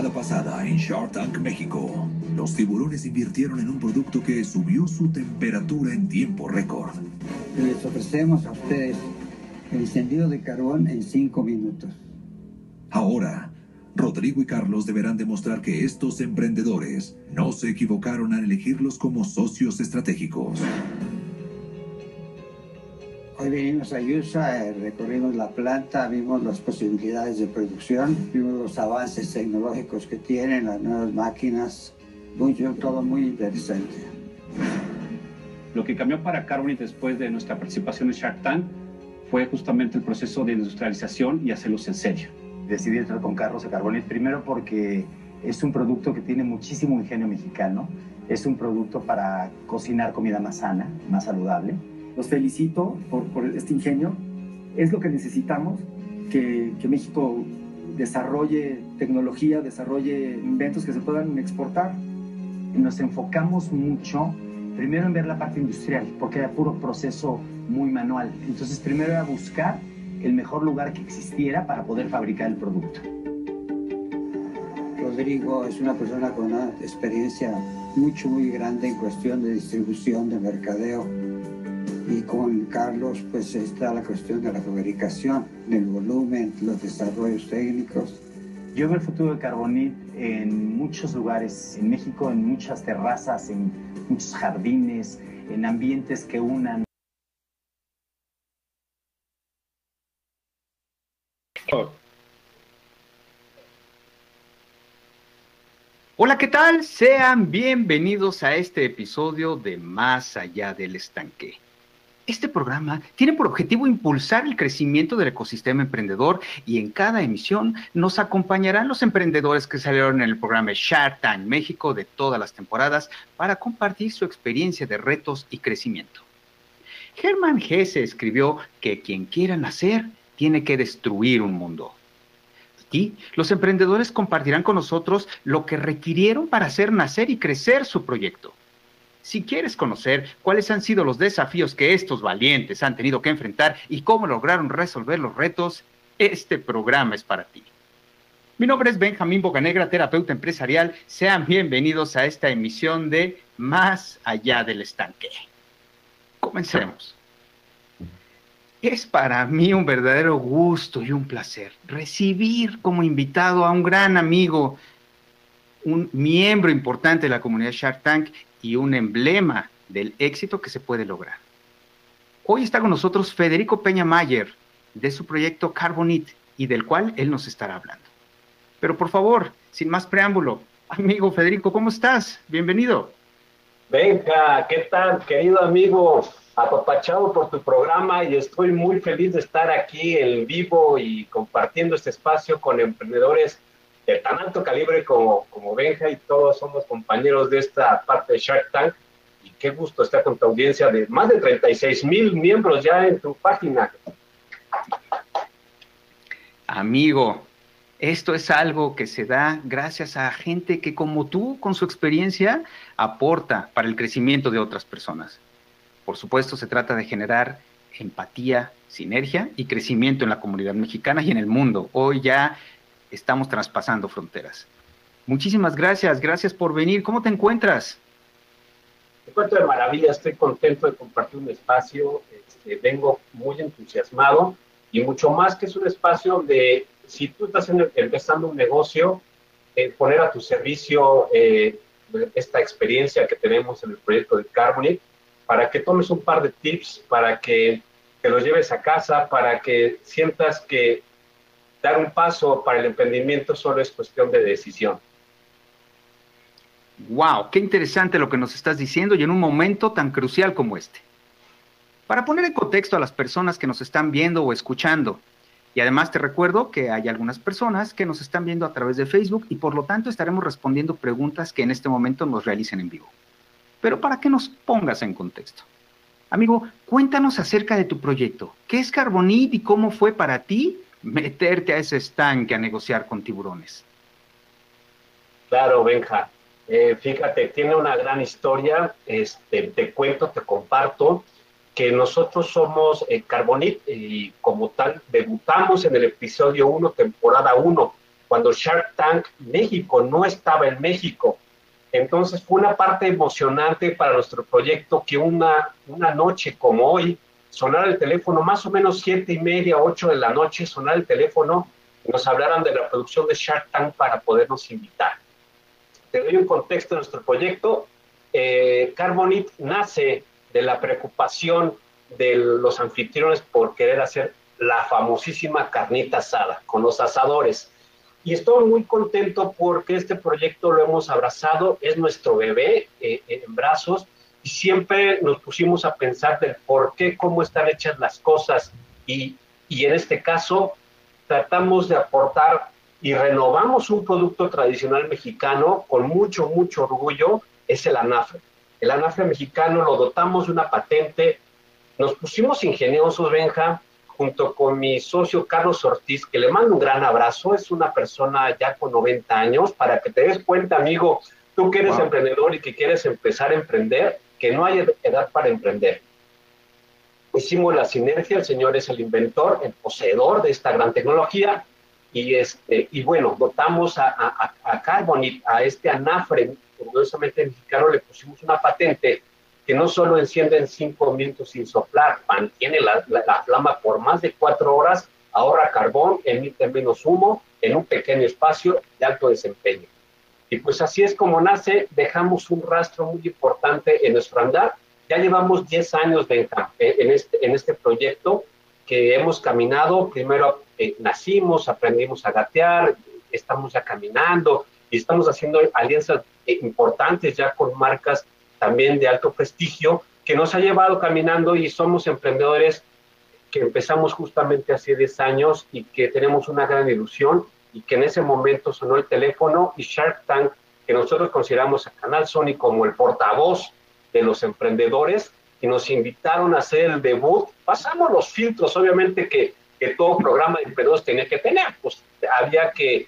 temporada pasada en Shark Tank México, los tiburones invirtieron en un producto que subió su temperatura en tiempo récord. Les ofrecemos a ustedes el encendido de carbón en cinco minutos. Ahora, Rodrigo y Carlos deberán demostrar que estos emprendedores no se equivocaron al elegirlos como socios estratégicos. Hoy vinimos a USA, eh, recorrimos la planta, vimos las posibilidades de producción, vimos los avances tecnológicos que tienen, las nuevas máquinas, muy, todo muy interesante. Lo que cambió para Carbonite después de nuestra participación en Shark Tank fue justamente el proceso de industrialización y hacerlos en serio. Decidí entrar con Carlos a Carbonite primero porque es un producto que tiene muchísimo ingenio mexicano, es un producto para cocinar comida más sana, más saludable los felicito por, por este ingenio. Es lo que necesitamos, que, que México desarrolle tecnología, desarrolle inventos que se puedan exportar. Nos enfocamos mucho, primero en ver la parte industrial, porque era puro proceso muy manual. Entonces, primero era buscar el mejor lugar que existiera para poder fabricar el producto. Rodrigo es una persona con una experiencia mucho, muy grande en cuestión de distribución, de mercadeo y con Carlos pues está la cuestión de la fabricación, del volumen, los desarrollos técnicos. Yo veo el futuro de Carbonit en muchos lugares, en México, en muchas terrazas, en muchos jardines, en ambientes que unan. Hola, ¿qué tal? Sean bienvenidos a este episodio de Más allá del estanque. Este programa tiene por objetivo impulsar el crecimiento del ecosistema emprendedor y en cada emisión nos acompañarán los emprendedores que salieron en el programa Shark Tank México de todas las temporadas para compartir su experiencia de retos y crecimiento. Hermann Hesse escribió que quien quiera nacer tiene que destruir un mundo. Aquí, los emprendedores compartirán con nosotros lo que requirieron para hacer nacer y crecer su proyecto. Si quieres conocer cuáles han sido los desafíos que estos valientes han tenido que enfrentar y cómo lograron resolver los retos, este programa es para ti. Mi nombre es Benjamín Bocanegra, terapeuta empresarial. Sean bienvenidos a esta emisión de Más allá del estanque. Comencemos. Es para mí un verdadero gusto y un placer recibir como invitado a un gran amigo, un miembro importante de la comunidad Shark Tank y un emblema del éxito que se puede lograr. Hoy está con nosotros Federico Peña Mayer de su proyecto Carbonit y del cual él nos estará hablando. Pero por favor, sin más preámbulo, amigo Federico, ¿cómo estás? Bienvenido. Venga, ¿qué tal, querido amigo? Apapachado por tu programa y estoy muy feliz de estar aquí en vivo y compartiendo este espacio con emprendedores tan alto calibre como, como Benja y todos somos compañeros de esta parte de Shark Tank. Y qué gusto estar con tu audiencia de más de 36 mil miembros ya en tu página. Amigo, esto es algo que se da gracias a gente que como tú, con su experiencia, aporta para el crecimiento de otras personas. Por supuesto, se trata de generar empatía, sinergia y crecimiento en la comunidad mexicana y en el mundo. Hoy ya estamos traspasando fronteras. Muchísimas gracias, gracias por venir. ¿Cómo te encuentras? Me encuentro de maravilla, estoy contento de compartir un espacio, este, vengo muy entusiasmado y mucho más que es un espacio donde si tú estás empezando un negocio, eh, poner a tu servicio eh, esta experiencia que tenemos en el proyecto de Carbonite para que tomes un par de tips, para que te los lleves a casa, para que sientas que dar un paso para el emprendimiento solo es cuestión de decisión. Wow, qué interesante lo que nos estás diciendo y en un momento tan crucial como este. Para poner en contexto a las personas que nos están viendo o escuchando, y además te recuerdo que hay algunas personas que nos están viendo a través de Facebook y por lo tanto estaremos respondiendo preguntas que en este momento nos realicen en vivo. Pero para que nos pongas en contexto. Amigo, cuéntanos acerca de tu proyecto. ¿Qué es Carbonit y cómo fue para ti meterte a ese estanque a negociar con tiburones. Claro, Benja. Eh, fíjate, tiene una gran historia. Este, te cuento, te comparto que nosotros somos eh, Carbonit y como tal debutamos en el episodio 1, temporada 1. cuando Shark Tank México no estaba en México. Entonces fue una parte emocionante para nuestro proyecto que una, una noche como hoy, sonar el teléfono, más o menos siete y media, ocho de la noche, sonar el teléfono, nos hablaran de la producción de Shark Tank para podernos invitar. Te doy un contexto de nuestro proyecto. Eh, Carbonit nace de la preocupación de los anfitriones por querer hacer la famosísima carnita asada con los asadores. Y estoy muy contento porque este proyecto lo hemos abrazado, es nuestro bebé eh, en brazos y siempre nos pusimos a pensar del por qué, cómo están hechas las cosas y, y en este caso tratamos de aportar y renovamos un producto tradicional mexicano con mucho, mucho orgullo, es el anafre. El anafre mexicano lo dotamos de una patente, nos pusimos ingeniosos, Benja, junto con mi socio Carlos Ortiz, que le mando un gran abrazo, es una persona ya con 90 años, para que te des cuenta, amigo, tú que eres emprendedor y que quieres empezar a emprender, que no hay edad para emprender. Hicimos la sinergia, el señor es el inventor, el poseedor de esta gran tecnología, y, este, y bueno, dotamos a, a, a Carbonit, a este anafre, orgullosamente mexicano, le pusimos una patente que no solo enciende en cinco minutos sin soplar, mantiene la, la, flama por más de cuatro horas, ahorra carbón, emite menos humo en un pequeño espacio de alto desempeño. Y pues así es como nace, dejamos un rastro muy importante en nuestro andar. Ya llevamos 10 años de, en, este, en este proyecto que hemos caminado. Primero eh, nacimos, aprendimos a gatear, estamos ya caminando y estamos haciendo alianzas eh, importantes ya con marcas también de alto prestigio, que nos ha llevado caminando y somos emprendedores que empezamos justamente hace 10 años y que tenemos una gran ilusión y que en ese momento sonó el teléfono y Shark Tank, que nosotros consideramos a Canal Sony como el portavoz de los emprendedores, y nos invitaron a hacer el debut. Pasamos los filtros, obviamente que, que todo programa de emprendedores tenía que tener, pues había que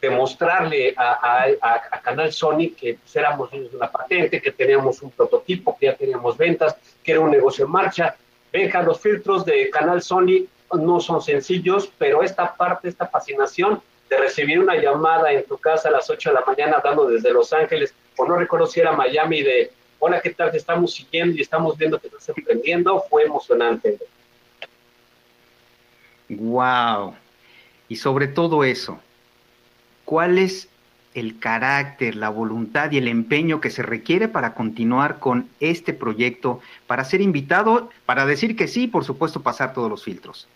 demostrarle a, a, Canal Sony que pues, éramos de una patente, que teníamos un prototipo, que ya teníamos ventas, que era un negocio en marcha. Venga, los filtros de Canal Sony no son sencillos, pero esta parte, esta fascinación de recibir una llamada en tu casa a las 8 de la mañana, dando desde Los Ángeles, o no recuerdo si Miami, de hola, ¿qué tal? Te estamos siguiendo y estamos viendo que estás emprendiendo, fue emocionante. Wow. Y sobre todo eso, cuál es el carácter, la voluntad y el empeño que se requiere para continuar con este proyecto, para ser invitado, para decir que sí, por supuesto, pasar todos los filtros.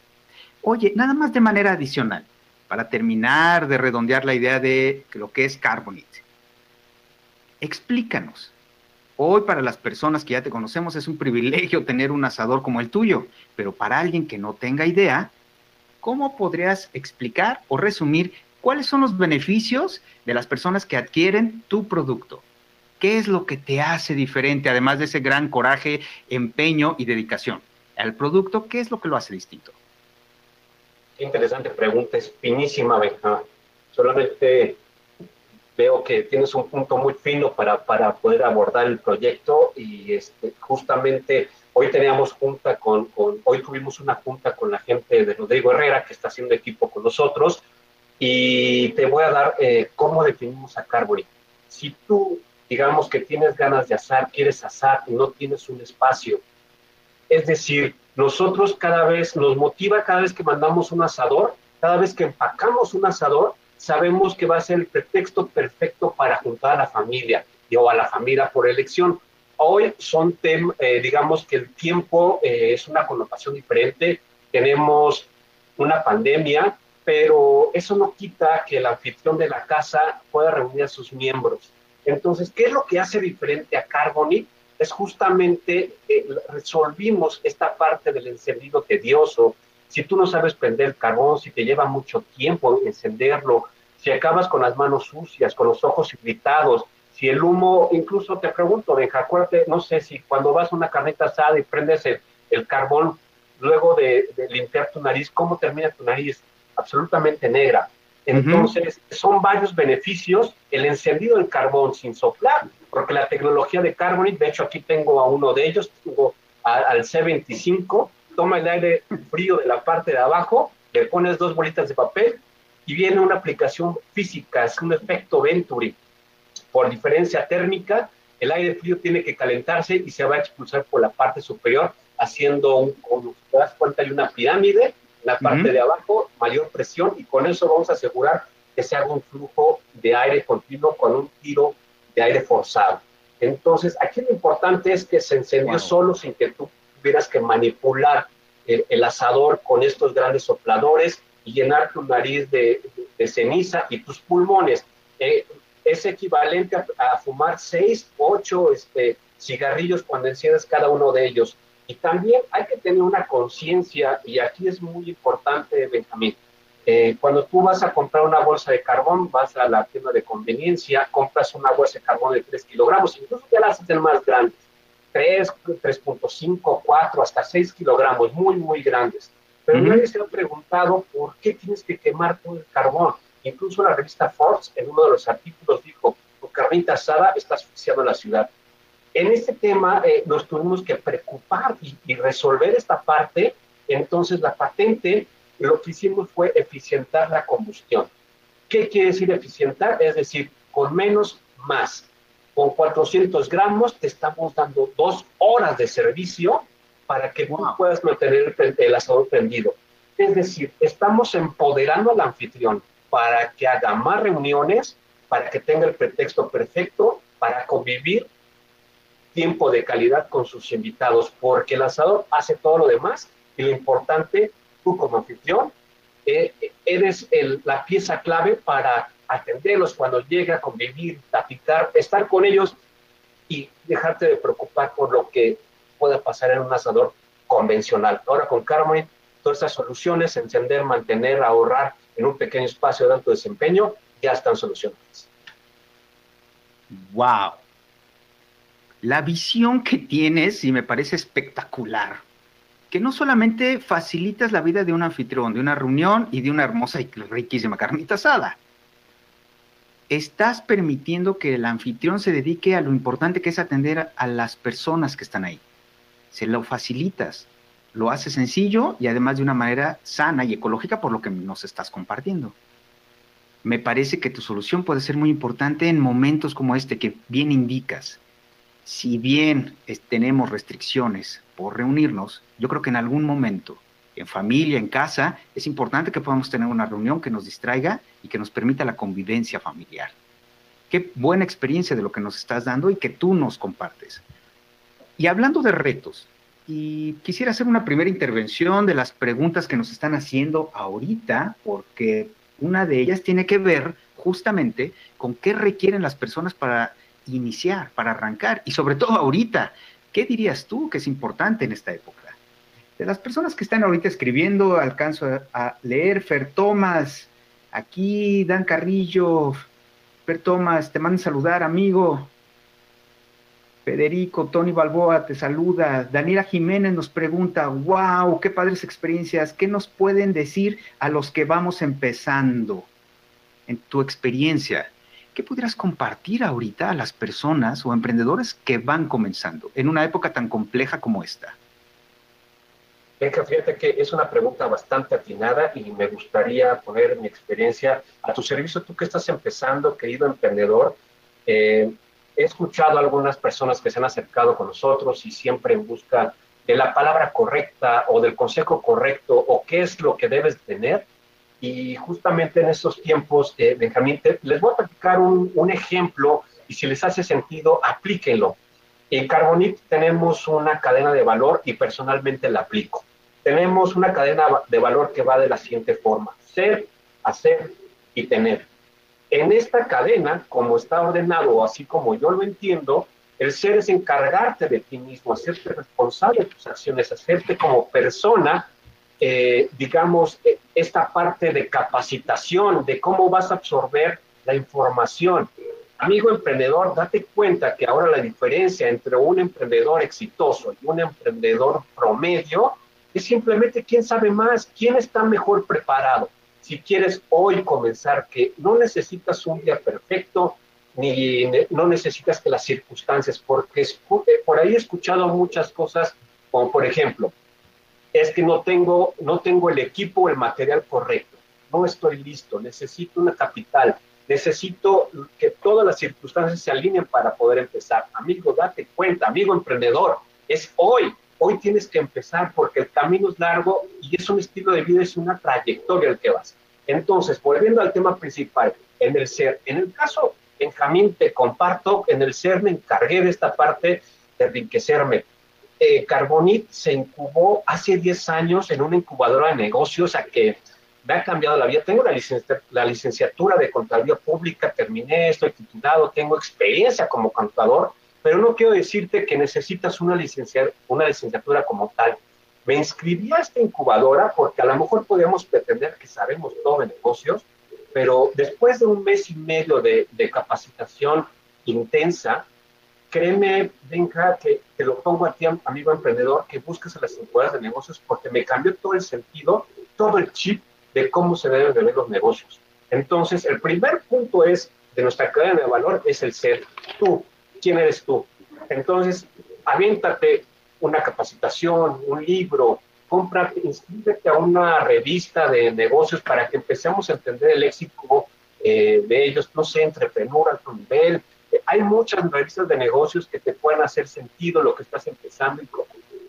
Oye, nada más de manera adicional, para terminar de redondear la idea de lo que es Carbonite. Explícanos. Hoy para las personas que ya te conocemos es un privilegio tener un asador como el tuyo, pero para alguien que no tenga idea, ¿cómo podrías explicar o resumir ¿Cuáles son los beneficios de las personas que adquieren tu producto? ¿Qué es lo que te hace diferente, además de ese gran coraje, empeño y dedicación? Al producto, ¿qué es lo que lo hace distinto? Qué interesante pregunta, es finísima, Benja. Solamente veo que tienes un punto muy fino para, para poder abordar el proyecto y este, justamente hoy teníamos junta con, con, hoy tuvimos una junta con la gente de Rodrigo Herrera que está haciendo equipo con nosotros y te voy a dar eh, cómo definimos a Carbury. Si tú, digamos que tienes ganas de asar, quieres asar y no tienes un espacio, es decir, nosotros cada vez, nos motiva cada vez que mandamos un asador, cada vez que empacamos un asador, sabemos que va a ser el pretexto perfecto para juntar a la familia y, o a la familia por elección. Hoy son, tem, eh, digamos que el tiempo eh, es una connotación diferente, tenemos una pandemia, pero eso no quita que el anfitrión de la casa pueda reunir a sus miembros. Entonces, ¿qué es lo que hace diferente a Carboni? Es justamente eh, resolvimos esta parte del encendido tedioso. Si tú no sabes prender el carbón, si te lleva mucho tiempo encenderlo, si acabas con las manos sucias, con los ojos irritados, si el humo, incluso te pregunto, Benja, acuérdate, no sé si cuando vas a una carnita asada y prendes el, carbón, luego de, de, limpiar tu nariz, ¿cómo termina tu nariz? absolutamente negra. Entonces, son varios beneficios el encendido del carbón sin soplar, porque la tecnología de Carbonite, de hecho aquí tengo a uno de ellos, tengo al C25, toma el aire frío de la parte de abajo, le pones dos bolitas de papel y viene una aplicación física, es un efecto Venturi. Por diferencia térmica, el aire frío tiene que calentarse y se va a expulsar por la parte superior, haciendo un, como te das cuenta, hay una pirámide, la parte de abajo, mayor presión, y con eso vamos a asegurar que se haga un flujo de aire continuo con un tiro de aire forzado. Entonces, aquí lo importante es que se encendió solo sin que tú tuvieras que manipular el, asador con estos grandes sopladores y llenar tu nariz de, ceniza y tus pulmones. Eh, es equivalente a, fumar seis, ocho este, cigarrillos cuando enciendes cada uno de ellos. Y también hay que tener una conciencia, y aquí es muy importante, Benjamín, eh, cuando tú vas a comprar una bolsa de carbón, vas a la tienda de conveniencia, compras una bolsa de carbón de 3 kilogramos, incluso ya las hacen más grandes, 3, 3.5, 4, hasta 6 kilogramos, muy, muy grandes. Pero nadie se ha preguntado por qué tienes que quemar todo el carbón. Incluso la revista Forbes, en uno de los artículos, dijo, tu carnita asada está asfixiando la ciudad. En este tema eh, nos tuvimos que preocupar y, y resolver esta parte. Entonces la patente lo que hicimos fue eficientar la combustión. ¿Qué quiere decir eficientar? Es decir, con menos más. Con 400 gramos te estamos dando dos horas de servicio para que tú puedas mantener el, asador prendido. Es decir, estamos empoderando al anfitrión para que haga más reuniones, para que tenga el pretexto perfecto, para convivir tiempo de calidad con sus invitados, porque el asador hace todo lo demás y lo importante tú como anfitrión eh, eres la pieza clave para atenderlos cuando llega, convivir, platicar, estar con ellos y dejarte de preocupar por lo que pueda pasar en un asador convencional. Ahora con Carmen, todas estas soluciones, encender, mantener, ahorrar en un pequeño espacio de alto desempeño, ya están solucionadas. ¡Wow! La visión que tienes y me parece espectacular no solamente facilitas la vida de un anfitrión, de una reunión y de una hermosa y riquísima carnita asada. Estás permitiendo que el anfitrión se dedique a lo importante que es atender a las personas que están ahí. Se lo facilitas, lo haces sencillo y además de una manera sana y ecológica por lo que nos estás compartiendo. Me parece que tu solución puede ser muy importante en momentos como este que bien indicas. Si bien tenemos restricciones por reunirnos, yo creo que en algún momento, en familia, en casa, es importante que podamos tener una reunión que nos distraiga y que nos permita la convivencia familiar. Qué buena experiencia de lo que nos estás dando y que tú nos compartes. Y hablando de retos, y quisiera hacer una primera intervención de las preguntas que nos están haciendo ahorita, porque una de ellas tiene que ver justamente con qué requieren las personas para iniciar, para arrancar, y sobre todo ahorita, ¿qué dirías tú que es importante en esta época? De las personas que están ahorita escribiendo, alcanzo a, leer Fer Tomás, aquí Dan Carrillo, Fer Tomás, te mandan saludar, amigo. Federico, Tony Balboa te saluda. Daniela Jiménez nos pregunta, wow, qué padres experiencias. ¿Qué nos pueden decir a los que vamos empezando en tu experiencia? ¿Qué pudieras compartir ahorita a las personas o emprendedores que van comenzando en una época tan compleja como esta? Venga, fíjate que es una pregunta bastante atinada y me gustaría poner mi experiencia a tu servicio. Tú que estás empezando, querido emprendedor, eh, he escuchado a algunas personas que se han acercado con nosotros y siempre en busca de la palabra correcta o del consejo correcto o qué es lo que debes tener. Y justamente en estos tiempos, eh, Benjamín, les voy a platicar un, un ejemplo y si les hace sentido, aplíquenlo. En Carbonit tenemos una cadena de valor y personalmente la aplico. Tenemos una cadena de valor que va de la siguiente forma, ser, hacer y tener. En esta cadena, como está ordenado, así como yo lo entiendo, el ser es encargarte de ti mismo, hacerte responsable de tus acciones, hacerte como persona, eh, digamos, e, esta parte de capacitación, de cómo vas a absorber la información, Amigo emprendedor, date cuenta que ahora la diferencia entre un emprendedor exitoso y un emprendedor promedio es simplemente quién sabe más, quién está mejor preparado. Si quieres hoy comenzar, que no necesitas un día perfecto, ni no necesitas que las circunstancias, porque por ahí he escuchado muchas cosas, como por ejemplo, es que no tengo, no tengo el equipo o el material correcto. no estoy listo, necesito una capital, necesito que todas las circunstancias se alineen para poder empezar. Amigo, date cuenta, amigo emprendedor, es hoy, hoy tienes que empezar porque el camino es largo y es un estilo de vida, es una trayectoria el que vas. Entonces, volviendo al tema principal, en el ser, en el caso, Benjamín, te comparto, en el ser me encargué de esta parte de enriquecerme. Eh, Carbonit se incubó hace 10 años en una incubadora de negocios a que me ha cambiado la vida. Tengo la, licenciatura de contabilidad pública, terminé, estoy titulado, tengo experiencia como contador, pero no quiero decirte que necesitas una, licenciatura como tal. Me inscribí a esta incubadora porque a lo mejor podemos pretender que sabemos todo de negocios, pero después de un mes y medio de capacitación intensa, créeme, venga, que te lo pongo a ti, amigo emprendedor, que busques a las incubadoras de negocios porque me cambió todo el sentido, todo el chip de cómo se deben de los negocios. Entonces, el primer punto es de nuestra cadena de valor es el ser. Tú, ¿quién eres tú? Entonces, aviéntate una capacitación, un libro, cómprate, inscríbete a una revista de negocios para que empecemos a entender el éxito eh, de ellos, no sé, entrepreneur a tu nivel. Hay muchas revistas de negocios que te pueden hacer sentido lo que estás empezando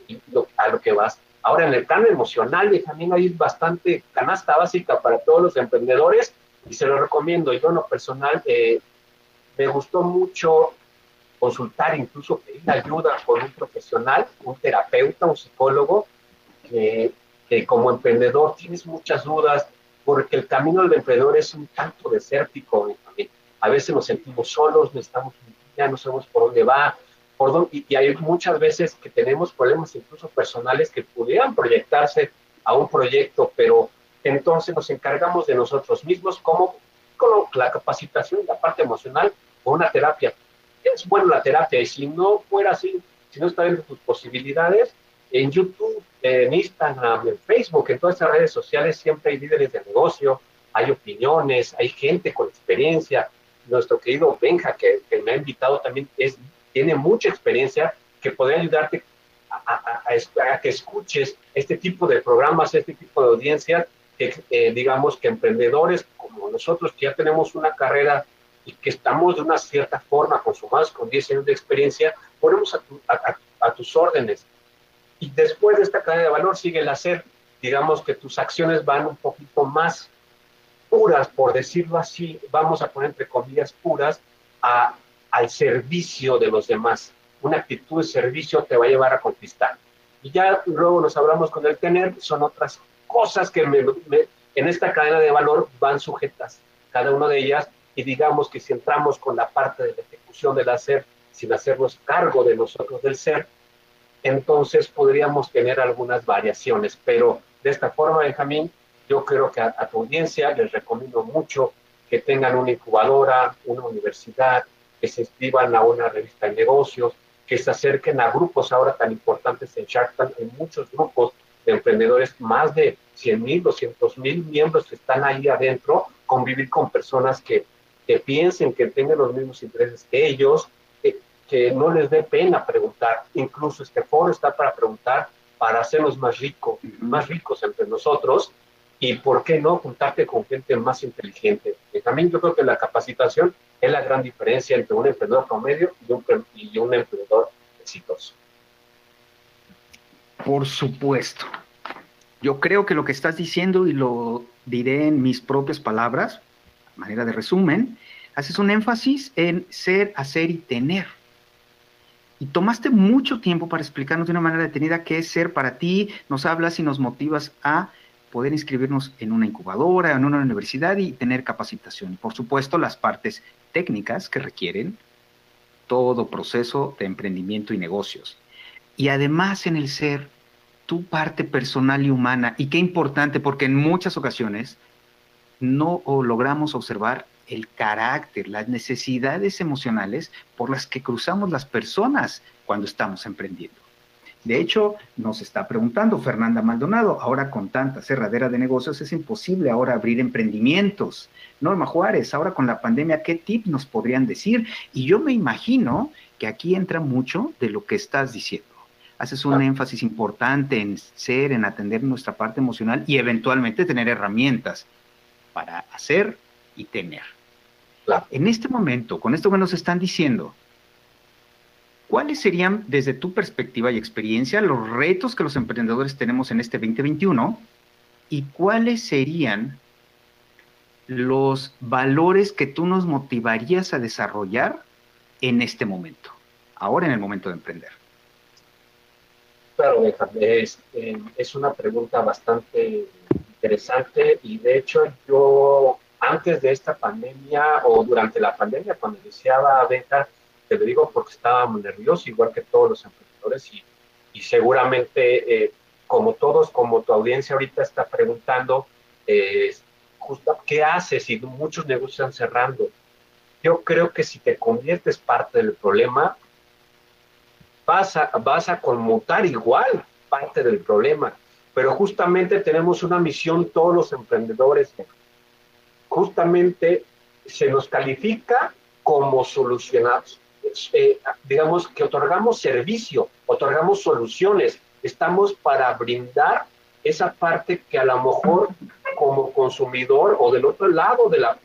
y, a lo que vas. Ahora, en el plano emocional, también hay bastante canasta básica para todos los emprendedores y se lo recomiendo. Yo, en lo personal, eh, me gustó mucho consultar, incluso pedir ayuda con un profesional, un terapeuta, un psicólogo, que, como emprendedor tienes muchas dudas, porque el camino del emprendedor es un tanto desértico. A veces nos sentimos solos, necesitamos ya no sabemos por dónde va, por dónde, y, hay muchas veces que tenemos problemas incluso personales que pudieran proyectarse a un proyecto, pero entonces nos encargamos de nosotros mismos como con la capacitación la parte emocional o una terapia es buena la terapia y si no fuera así, si no está dentro de tus posibilidades, en YouTube, en Instagram, en Facebook, en todas estas redes sociales siempre hay líderes de negocio, hay opiniones, hay gente con experiencia. Nuestro querido Benja, que, me ha invitado también, es, tiene mucha experiencia que podría ayudarte a, a, que escuches este tipo de programas, este tipo de audiencias, que eh, digamos que emprendedores como nosotros que ya tenemos una carrera y que estamos de una cierta forma consumados con 10 años de experiencia, ponemos a, tus órdenes. Y después de esta cadena de valor sigue el hacer. Digamos que tus acciones van un poquito más puras, por decirlo así, vamos a poner entre comillas puras, al servicio de los demás. Una actitud de servicio te va a llevar a conquistar. Y ya luego nos hablamos con el tener, son otras cosas que en esta cadena de valor van sujetas, cada una de ellas y digamos que si entramos con la parte de la ejecución del hacer sin hacernos cargo de nosotros del ser, entonces podríamos tener algunas variaciones. Pero de esta forma, Benjamín, yo creo que a, tu audiencia les recomiendo mucho que tengan una incubadora, una universidad, que se inscriban a una revista de negocios, que se acerquen a grupos ahora tan importantes en Shark Tank, en muchos grupos de emprendedores, más de 100 mil, 200 mil miembros que están ahí adentro, convivir con personas que que piensen que tengan los mismos intereses que ellos, que, no les dé pena preguntar. Incluso este foro está para preguntar, para hacernos más ricos, más ricos entre nosotros y, ¿por qué no, juntarte con gente más inteligente? Y también yo creo que la capacitación es la gran diferencia entre un emprendedor promedio y un, y un emprendedor exitoso. Por supuesto. Yo creo que lo que estás diciendo, y lo diré en mis propias palabras, manera de resumen, haces un énfasis en ser, hacer y tener. Y tomaste mucho tiempo para explicarnos de una manera detenida qué es ser para ti, nos hablas y nos motivas a poder inscribirnos en una incubadora, en una universidad y tener capacitación. Por supuesto, las partes técnicas que requieren todo proceso de emprendimiento y negocios. Y además en el ser, tu parte personal y humana. Y qué importante, porque en muchas ocasiones no logramos observar el carácter, las necesidades emocionales por las que cruzamos las personas cuando estamos emprendiendo. De hecho, nos está preguntando Fernanda Maldonado, ahora con tanta cerradera de negocios es imposible ahora abrir emprendimientos. Norma Juárez, ahora con la pandemia, ¿qué tip nos podrían decir? Y yo me imagino que aquí entra mucho de lo que estás diciendo. Haces un énfasis importante en ser, en atender nuestra parte emocional y eventualmente tener herramientas para hacer y tener. En este momento, con esto que nos están diciendo, ¿cuáles serían, desde tu perspectiva y experiencia, los retos que los emprendedores tenemos en este 2021 y cuáles serían los valores que tú nos motivarías a desarrollar en este momento, ahora en el momento de emprender? Claro, es, eh, es una pregunta bastante interesante y de hecho yo antes de esta pandemia o durante la pandemia, cuando iniciaba Beta, te lo digo porque estábamos nerviosos, igual que todos los emprendedores, y, y seguramente, eh, como todos, como tu audiencia ahorita está preguntando, eh, justo, ¿qué haces si muchos negocios están cerrando? Yo creo que si te conviertes parte del problema, vas a, vas a conmutar igual parte del problema. Pero justamente tenemos una misión todos los emprendedores justamente se nos califica como solucionados. Eh, digamos que otorgamos servicio, otorgamos soluciones, estamos para brindar esa parte que a lo mejor como consumidor o del otro lado de la,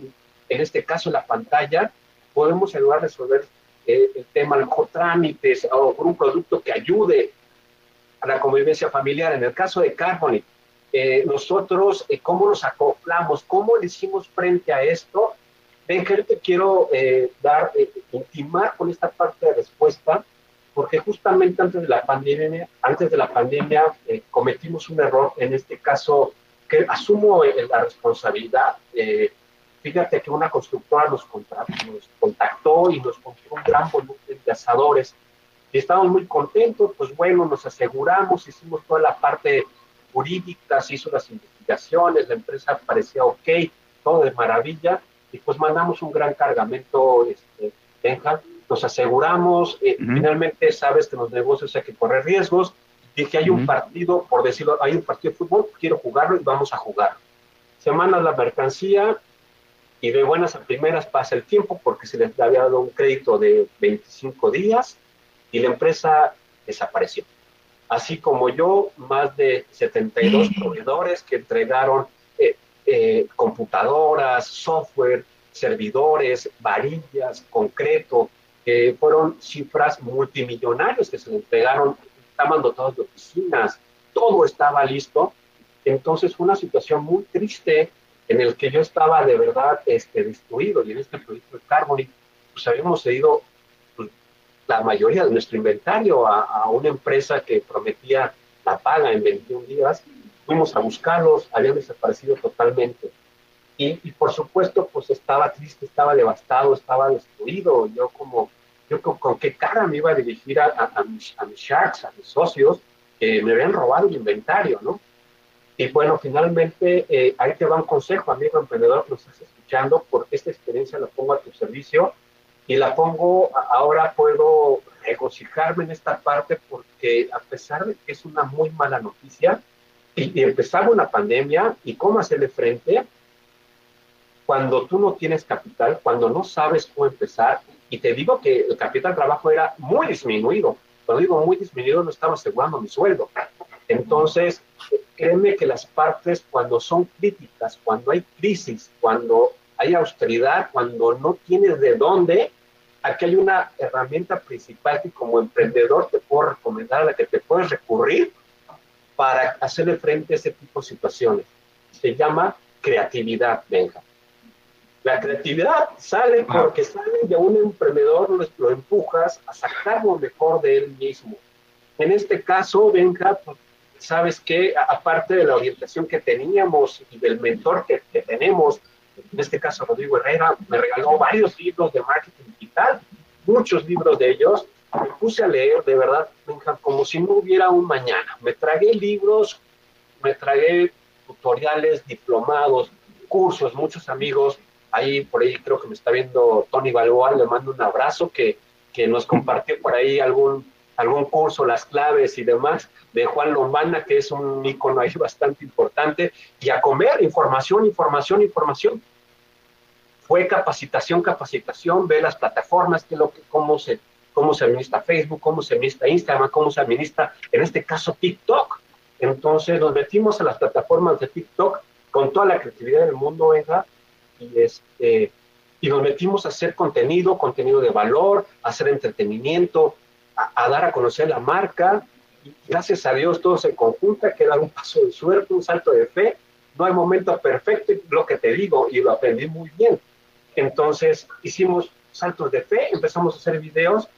en este caso la pantalla, podemos ayudar a resolver eh, el tema, a lo mejor trámites o por un producto que ayude a la convivencia familiar. En el caso de Carbonite, eh, nosotros eh, cómo nos acoplamos, cómo le hicimos frente a esto. Ven, que te quiero eh, dar, intimar con esta parte de respuesta, porque justamente antes de la pandemia, antes de la pandemia cometimos un error, en este caso, que asumo la responsabilidad. fíjate que una constructora nos, nos contactó y nos compró un gran volumen de asadores y estábamos muy contentos, pues bueno, nos aseguramos, hicimos toda la parte jurídicas, hizo las investigaciones, la empresa parecía ok, todo de maravilla, y pues mandamos un gran cargamento, este, Benja, nos aseguramos, eh, finalmente sabes que en los negocios hay que correr riesgos, dije hay un partido, por decirlo, hay un partido de fútbol, quiero jugarlo y vamos a jugar. Se manda la mercancía y de buenas a primeras pasa el tiempo porque se les había dado un crédito de 25 días y la empresa desapareció. Así como yo, más de 72 proveedores que entregaron eh, eh, computadoras, software, servidores, varillas, concreto, que fueron cifras multimillonarias que se le entregaron, estaban dotados de oficinas, todo estaba listo. Entonces fue una situación muy triste en el que yo estaba de verdad este, destruido y en este proyecto de Carbonic, pues habíamos cedido la mayoría de nuestro inventario a, una empresa que prometía la paga en 21 días. Fuimos a buscarlos, habían desaparecido totalmente. Y, por supuesto, pues estaba triste, estaba devastado, estaba destruido. Yo como, yo con, qué cara me iba a dirigir a, a, mis, a mis sharks, a mis socios, que me habían robado el inventario, ¿no? Y bueno, finalmente, eh, ahí te va un consejo, amigo emprendedor que nos estás escuchando, porque esta experiencia la pongo a tu servicio y la pongo, ahora puedo regocijarme en esta parte porque a pesar de que es una muy mala noticia y, empezaba una pandemia y cómo hacerle frente, cuando tú no tienes capital, cuando no sabes cómo empezar, y te digo que el capital trabajo era muy disminuido, cuando digo muy disminuido no estaba asegurando mi sueldo. Entonces, créeme que las partes cuando son críticas, cuando hay crisis, cuando hay austeridad, cuando no tienes de dónde, aquí hay una herramienta principal que como emprendedor te puedo recomendar, a la que te puedes recurrir para hacerle frente a ese tipo de situaciones. Se llama creatividad, Benja. La creatividad sale porque sale de un emprendedor, lo, lo empujas a sacar lo mejor de él mismo. En este caso, Benja, pues, sabes que aparte de la orientación que teníamos y del mentor que, que tenemos, en este caso Rodrigo Herrera, me regaló varios libros de marketing digital, muchos libros de ellos, me puse a leer de verdad como si no hubiera un mañana. Me tragué libros, me tragué tutoriales, diplomados, cursos, muchos amigos. Ahí, por ahí creo que me está viendo Tony Balboa, le mando un abrazo que, que nos compartió por ahí algún, algún curso, las claves y demás, de Juan Lombana, que es un icono ahí bastante importante, y a comer información, información, información fue capacitación, capacitación, ve las plataformas, que lo que, cómo, se, cómo se administra Facebook, cómo se administra Instagram, cómo se administra, en este caso, TikTok. Entonces nos metimos a las plataformas de TikTok con toda la creatividad del mundo, venga, y, este, y nos metimos a hacer contenido, contenido de valor, a hacer entretenimiento, a, dar a conocer la marca, y gracias a Dios todo se conjunta, que dar un paso de suerte, un salto de fe, no hay momento perfecto, lo que te digo, y lo aprendí muy bien. Entonces hicimos saltos de fe, empezamos a hacer videos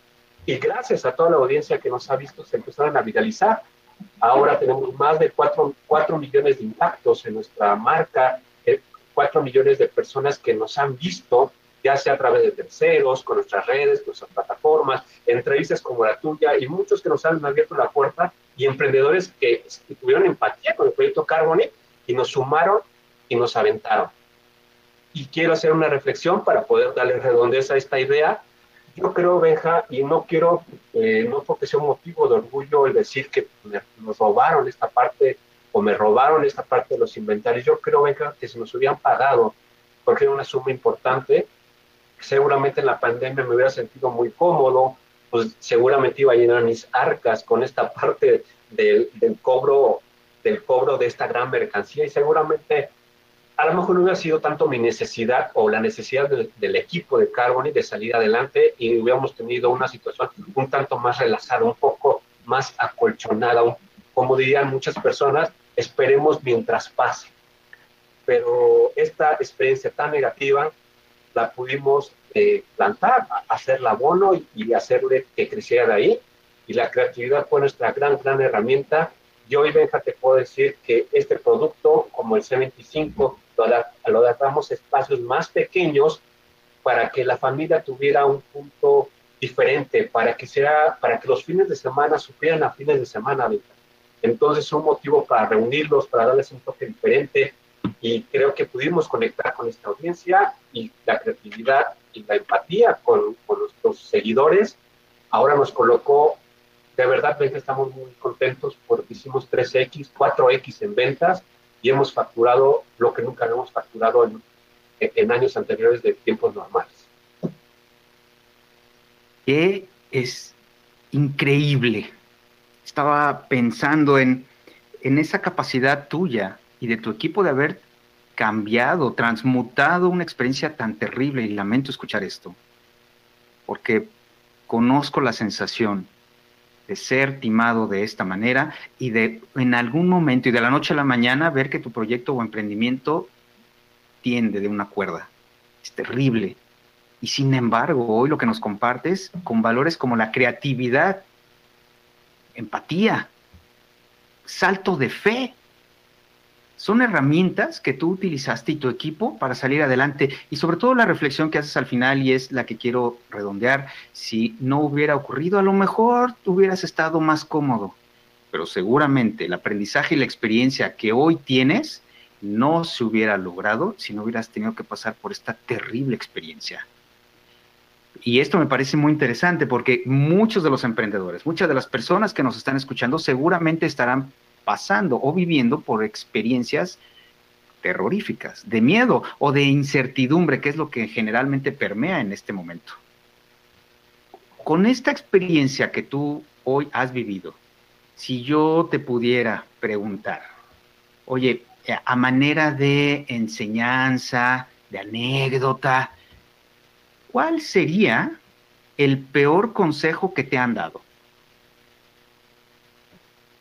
y gracias a toda la audiencia que nos ha visto se empezaron a viralizar. Ahora tenemos más de 4, millones de impactos en nuestra marca, 4 eh, millones de personas que nos han visto, ya sea a través de terceros, con nuestras redes, con nuestras plataformas, entrevistas como la tuya y muchos que nos han abierto la puerta y emprendedores que, que tuvieron empatía con el proyecto Carbonic y nos sumaron y nos aventaron. Y quiero hacer una reflexión para poder darle redondez a esta idea. Yo creo, Benja, y no quiero, eh, no porque sea un motivo de orgullo el decir que nos robaron esta parte o me robaron esta parte de los inventarios. Yo creo, Benja, que si nos hubieran pagado, porque era una suma importante, seguramente en la pandemia me hubiera sentido muy cómodo, pues seguramente iba a llenar mis arcas con esta parte del, del cobro del cobro de esta gran mercancía y seguramente a lo mejor no hubiera sido tanto mi necesidad o la necesidad del equipo de Carboni de salir adelante y hubiéramos tenido una situación un tanto más relajada, un poco más acolchonada, como dirían muchas personas, esperemos mientras pase. Pero esta experiencia tan negativa la pudimos eh, plantar, hacerla abono y, y hacerle que creciera de ahí. Y la creatividad fue nuestra gran, gran herramienta yo hoy, Benja, te puedo decir que este producto, como el C25, lo adaptamos a espacios más pequeños para que la familia tuviera un punto diferente, para que, sea, para que los fines de semana supieran a fines de semana. Entonces, un motivo para reunirlos, para darles un toque diferente. Y creo que pudimos conectar con esta audiencia y la creatividad y la empatía con, con nuestros seguidores. Ahora nos colocó de verdad estamos muy contentos porque hicimos 3X, 4X en ventas y hemos facturado lo que nunca habíamos facturado en años anteriores de tiempos normales. Que es increíble. Estaba pensando en, en esa capacidad tuya y de tu equipo de haber cambiado, transmutado una experiencia tan terrible y lamento escuchar esto, porque conozco la sensación de ser timado de esta manera y de en algún momento y de la noche a la mañana ver que tu proyecto o emprendimiento tiende de una cuerda. Es terrible. Y sin embargo, hoy lo que nos compartes con valores como la creatividad, empatía, salto de fe, son herramientas que tú utilizaste y tu equipo para salir adelante. Y sobre todo la reflexión que haces al final y es la que quiero redondear. Si no hubiera ocurrido, a lo mejor hubieras estado más cómodo. Pero seguramente el aprendizaje y la experiencia que hoy tienes no se hubiera logrado si no hubieras tenido que pasar por esta terrible experiencia. Y esto me parece muy interesante porque muchos de los emprendedores, muchas de las personas que nos están escuchando seguramente estarán pasando o viviendo por experiencias terroríficas, de miedo o de incertidumbre, que es lo que generalmente permea en este momento. Con esta experiencia que tú hoy has vivido, si yo te pudiera preguntar, oye, a manera de enseñanza, de anécdota, ¿cuál sería el peor consejo que te han dado?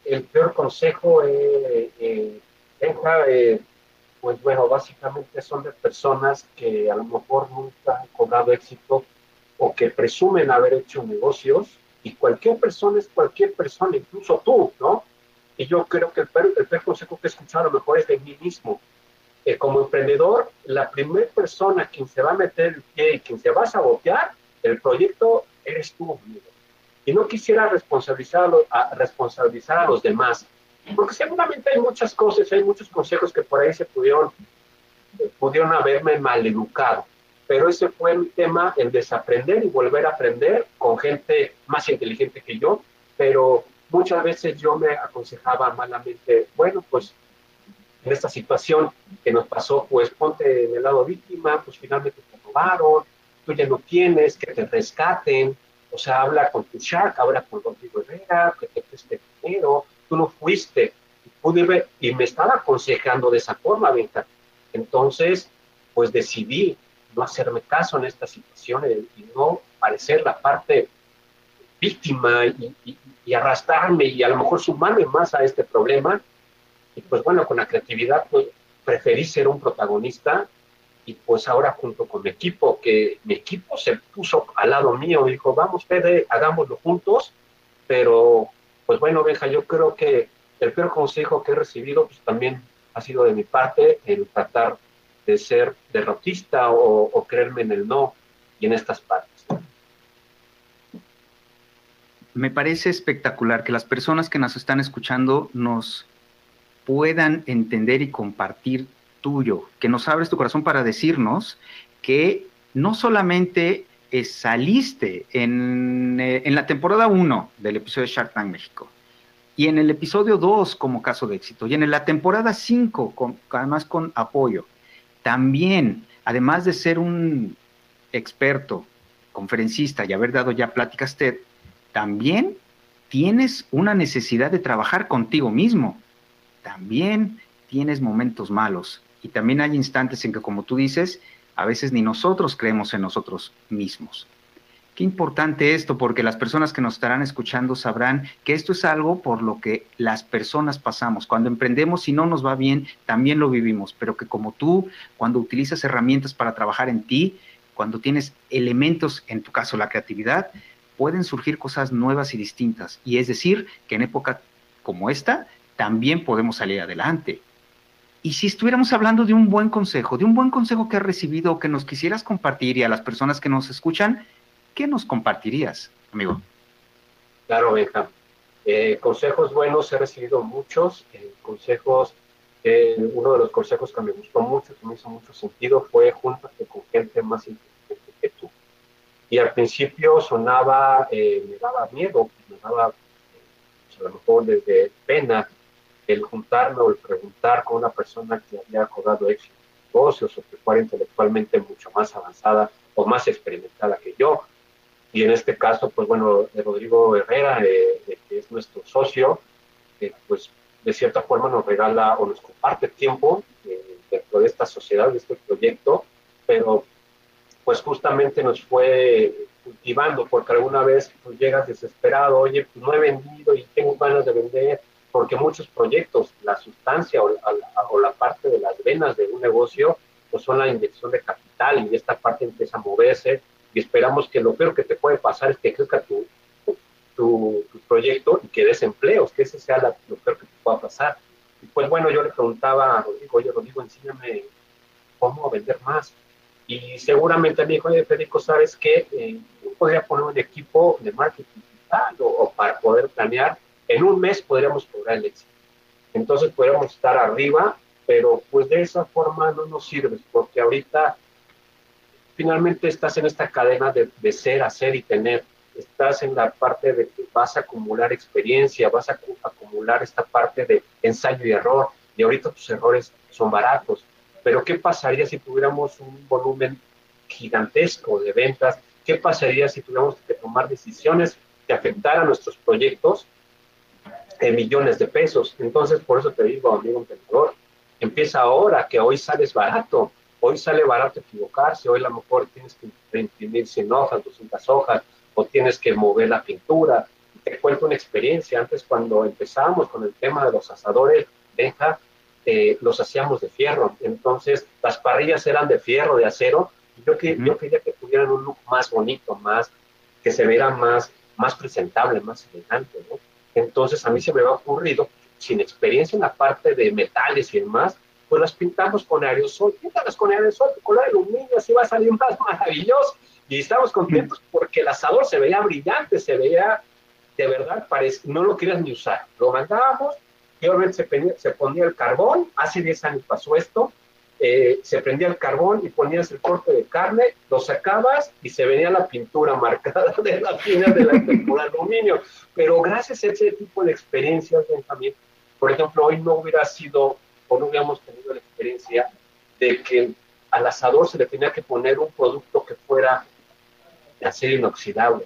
El peor consejo, eh, eh, eh, pues bueno, básicamente son de personas que a lo mejor nunca han cobrado éxito o que presumen haber hecho negocios y cualquier persona es cualquier persona, incluso tú, ¿no? Y yo creo que el peor, el peor consejo que he escuchado a lo mejor es de mí mismo. Eh, como emprendedor, la primera persona quien se va a meter el pie y quien se va a sabotear el proyecto eres tú, amigo y no quisiera responsabilizar a, responsabilizar a los demás, porque seguramente hay muchas cosas, hay muchos consejos que por ahí se pudieron, eh, pudieron haberme maleducado, pero ese fue mi tema, el desaprender y volver a aprender con gente más inteligente que yo, pero muchas veces yo me aconsejaba malamente, bueno, pues en esta situación que nos pasó, pues ponte en el lado víctima, pues finalmente te robaron, tú ya no tienes, que te rescaten, o sea, habla con tu Shark, habla con Rodrigo Herrera, que te preste dinero, tú no fuiste, pude y me estaba aconsejando de esa forma, Benja. Entonces, pues decidí no hacerme caso en esta situación y no parecer la parte víctima y, arrastrarme y a lo mejor sumarme más a este problema. Y pues bueno, con la creatividad pues, preferí ser un protagonista y pues ahora junto con mi equipo, que mi equipo se puso al lado mío, dijo, vamos Fede, hagámoslo juntos, pero pues bueno, Benja, yo creo que el peor consejo que he recibido pues también ha sido de mi parte el tratar de ser derrotista o, creerme en el no y en estas partes. Me parece espectacular que las personas que nos están escuchando nos puedan entender y compartir tuyo, que nos abres tu corazón para decirnos que no solamente saliste en, eh, en, la temporada 1 del episodio de Shark Tank México y en el episodio 2 como caso de éxito y en la temporada 5 además con apoyo también, además de ser un experto, conferencista y haber dado ya pláticas TED, también tienes una necesidad de trabajar contigo mismo. También tienes momentos malos y también hay instantes en que, como tú dices, a veces ni nosotros creemos en nosotros mismos. Qué importante esto, porque las personas que nos estarán escuchando sabrán que esto es algo por lo que las personas pasamos. Cuando emprendemos y no nos va bien, también lo vivimos, pero que como tú, cuando utilizas herramientas para trabajar en ti, cuando tienes elementos, en tu caso la creatividad, pueden surgir cosas nuevas y distintas. Y es decir, que en época como esta, también podemos salir adelante. Y si estuviéramos hablando de un buen consejo, de un buen consejo que has recibido que nos quisieras compartir y a las personas que nos escuchan, ¿qué nos compartirías, amigo? Claro, Benja. Eh, consejos buenos he recibido muchos. Eh, consejos, eh, uno de los consejos que me gustó mucho, que me hizo mucho sentido, fue júntate con gente más inteligente que tú. Y al principio sonaba, me daba miedo, me daba pues, a lo mejor desde pena el juntarme o el preguntar con una persona que había acordado éxito en negocios o que fuera intelectualmente mucho más avanzada o más experimentada que yo. Y en este caso, pues bueno, Rodrigo Herrera, que es nuestro socio, pues de cierta forma nos regala o nos comparte tiempo eh, dentro de esta sociedad, de este proyecto, pero pues justamente nos fue cultivando, porque alguna vez pues, llegas desesperado, oye, pues no he vendido y tengo ganas de vender, porque muchos proyectos, la sustancia o, o la parte de las venas de un negocio, pues son la inyección de capital y esta parte empieza a moverse, y esperamos que lo peor que te puede pasar es que crezca tu, tu, proyecto y que des empleos, que ese sea lo peor que te pueda pasar. Y pues bueno, yo le preguntaba a Rodrigo, oye Rodrigo, enséñame cómo vender más. Y seguramente me dijo, oye Federico, ¿sabes qué? Eh, yo podría poner un equipo de marketing digital o, para poder planear, en un mes podríamos lograr el éxito. Entonces podríamos estar arriba, pero pues de esa forma no nos sirve, porque ahorita finalmente estás en esta cadena de, ser, hacer y tener. Estás en la parte de que vas a acumular experiencia, vas a acumular esta parte de ensayo y error, y ahorita tus errores son baratos. Pero ¿qué pasaría si tuviéramos un volumen gigantesco de ventas? ¿Qué pasaría si tuviéramos que tomar decisiones que afectaran nuestros proyectos en millones de pesos? Entonces, por eso te digo, amigo emprendedor, empieza ahora, que hoy sales barato, Hoy sale barato equivocarse, hoy a lo mejor tienes que imprimir 100 hojas, 200 hojas, o tienes que mover la pintura. Te cuento una experiencia, antes cuando empezábamos con el tema de los asadores, deja, eh, los hacíamos de fierro, entonces las parrillas eran de fierro, de acero, yo, que, yo quería que tuvieran un look más bonito, más, que se viera más, más presentable, más elegante, ¿no? Entonces a mí se me había ocurrido, sin experiencia en la parte de metales y demás, pues las pintamos con aerosol, píntalas con aerosol, color aluminio, así va a salir más maravilloso. Y estamos contentos porque el asador se veía brillante, se veía de verdad, parece, no lo querías ni usar. Lo mandábamos, y obviamente se, se ponía el carbón, hace 10 años pasó esto, eh, se prendía el carbón y ponías el corte de carne, lo sacabas y se venía la pintura marcada de la fina de la aluminio. Pero gracias a ese tipo de experiencias, también, por ejemplo, hoy no hubiera sido no hubiéramos tenido la experiencia de que al asador se le tenía que poner un producto que fuera de acero inoxidable,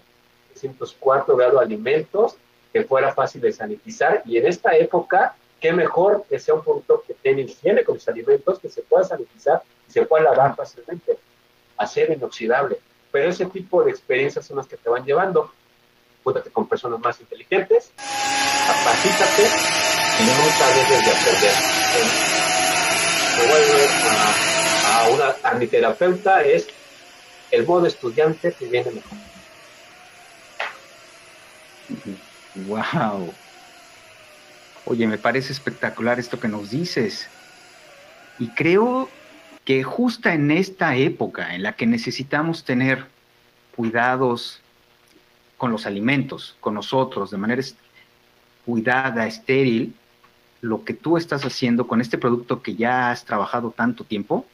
304 grado alimentos, que fuera fácil de sanitizar. Y en esta época, qué mejor que sea un producto que tiene higiene con los alimentos, que se pueda sanitizar y se pueda lavar fácilmente, hacer inoxidable. Pero ese tipo de experiencias son las que te van llevando. Júntate con personas más inteligentes, capacítate y nunca dejes de aprender. Me vuelve a, a, una, a mi terapeuta, es el modo estudiante que viene mejor. Wow. Oye, me parece espectacular esto que nos dices. Y creo que justo en esta época en la que necesitamos tener cuidados con los alimentos, con nosotros, de manera cuidada, estéril, lo que tú estás haciendo con este producto que ya has trabajado tanto tiempo,